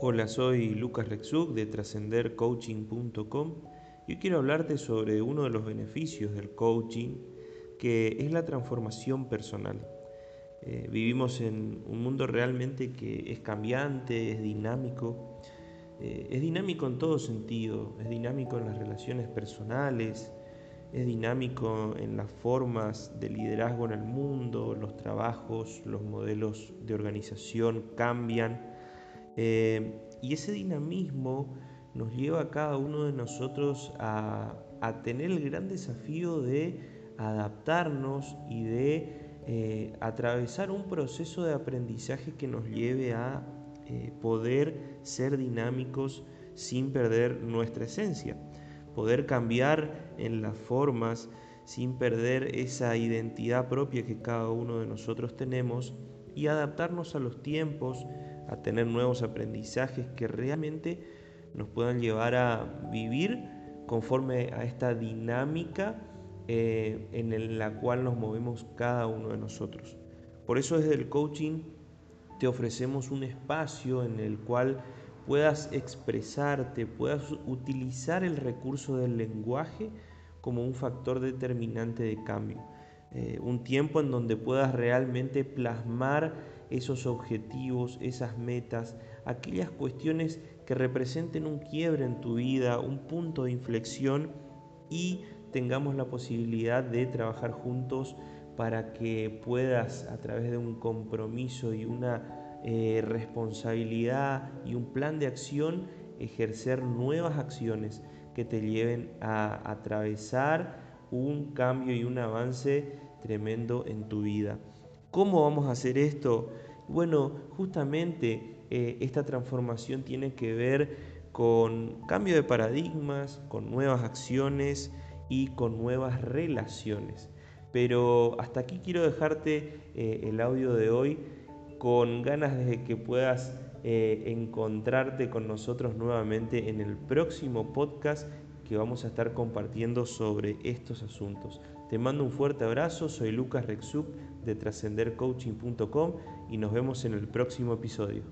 Hola, soy Lucas Rexuk de trascendercoaching.com y hoy quiero hablarte sobre uno de los beneficios del coaching que es la transformación personal. Eh, vivimos en un mundo realmente que es cambiante, es dinámico, eh, es dinámico en todo sentido, es dinámico en las relaciones personales, es dinámico en las formas de liderazgo en el mundo, los trabajos, los modelos de organización cambian eh, y ese dinamismo nos lleva a cada uno de nosotros a, tener el gran desafío de adaptarnos y de eh, atravesar un proceso de aprendizaje que nos lleve a eh, poder ser dinámicos sin perder nuestra esencia, poder cambiar en las formas sin perder esa identidad propia que cada uno de nosotros tenemos y adaptarnos a los tiempos, a tener nuevos aprendizajes que realmente nos puedan llevar a vivir conforme a esta dinámica eh, en la cual nos movemos cada uno de nosotros. Por eso desde el coaching te ofrecemos un espacio en el cual puedas expresarte, puedas utilizar el recurso del lenguaje como un factor determinante de cambio. Eh, un tiempo en donde puedas realmente plasmar esos objetivos, esas metas, aquellas cuestiones que representen un quiebre en tu vida, un punto de inflexión y tengamos la posibilidad de trabajar juntos para que puedas a través de un compromiso y una eh, responsabilidad y un plan de acción ejercer nuevas acciones que te lleven a atravesar un cambio y un avance tremendo en tu vida. ¿Cómo vamos a hacer esto? Bueno, justamente eh, esta transformación tiene que ver con cambio de paradigmas, con nuevas acciones y con nuevas relaciones. Pero hasta aquí quiero dejarte eh, el audio de hoy con ganas de que puedas eh, encontrarte con nosotros nuevamente en el próximo podcast que vamos a estar compartiendo sobre estos asuntos. Te mando un fuerte abrazo, soy Lucas Rexuc de trascendercoaching.com y nos vemos en el próximo episodio.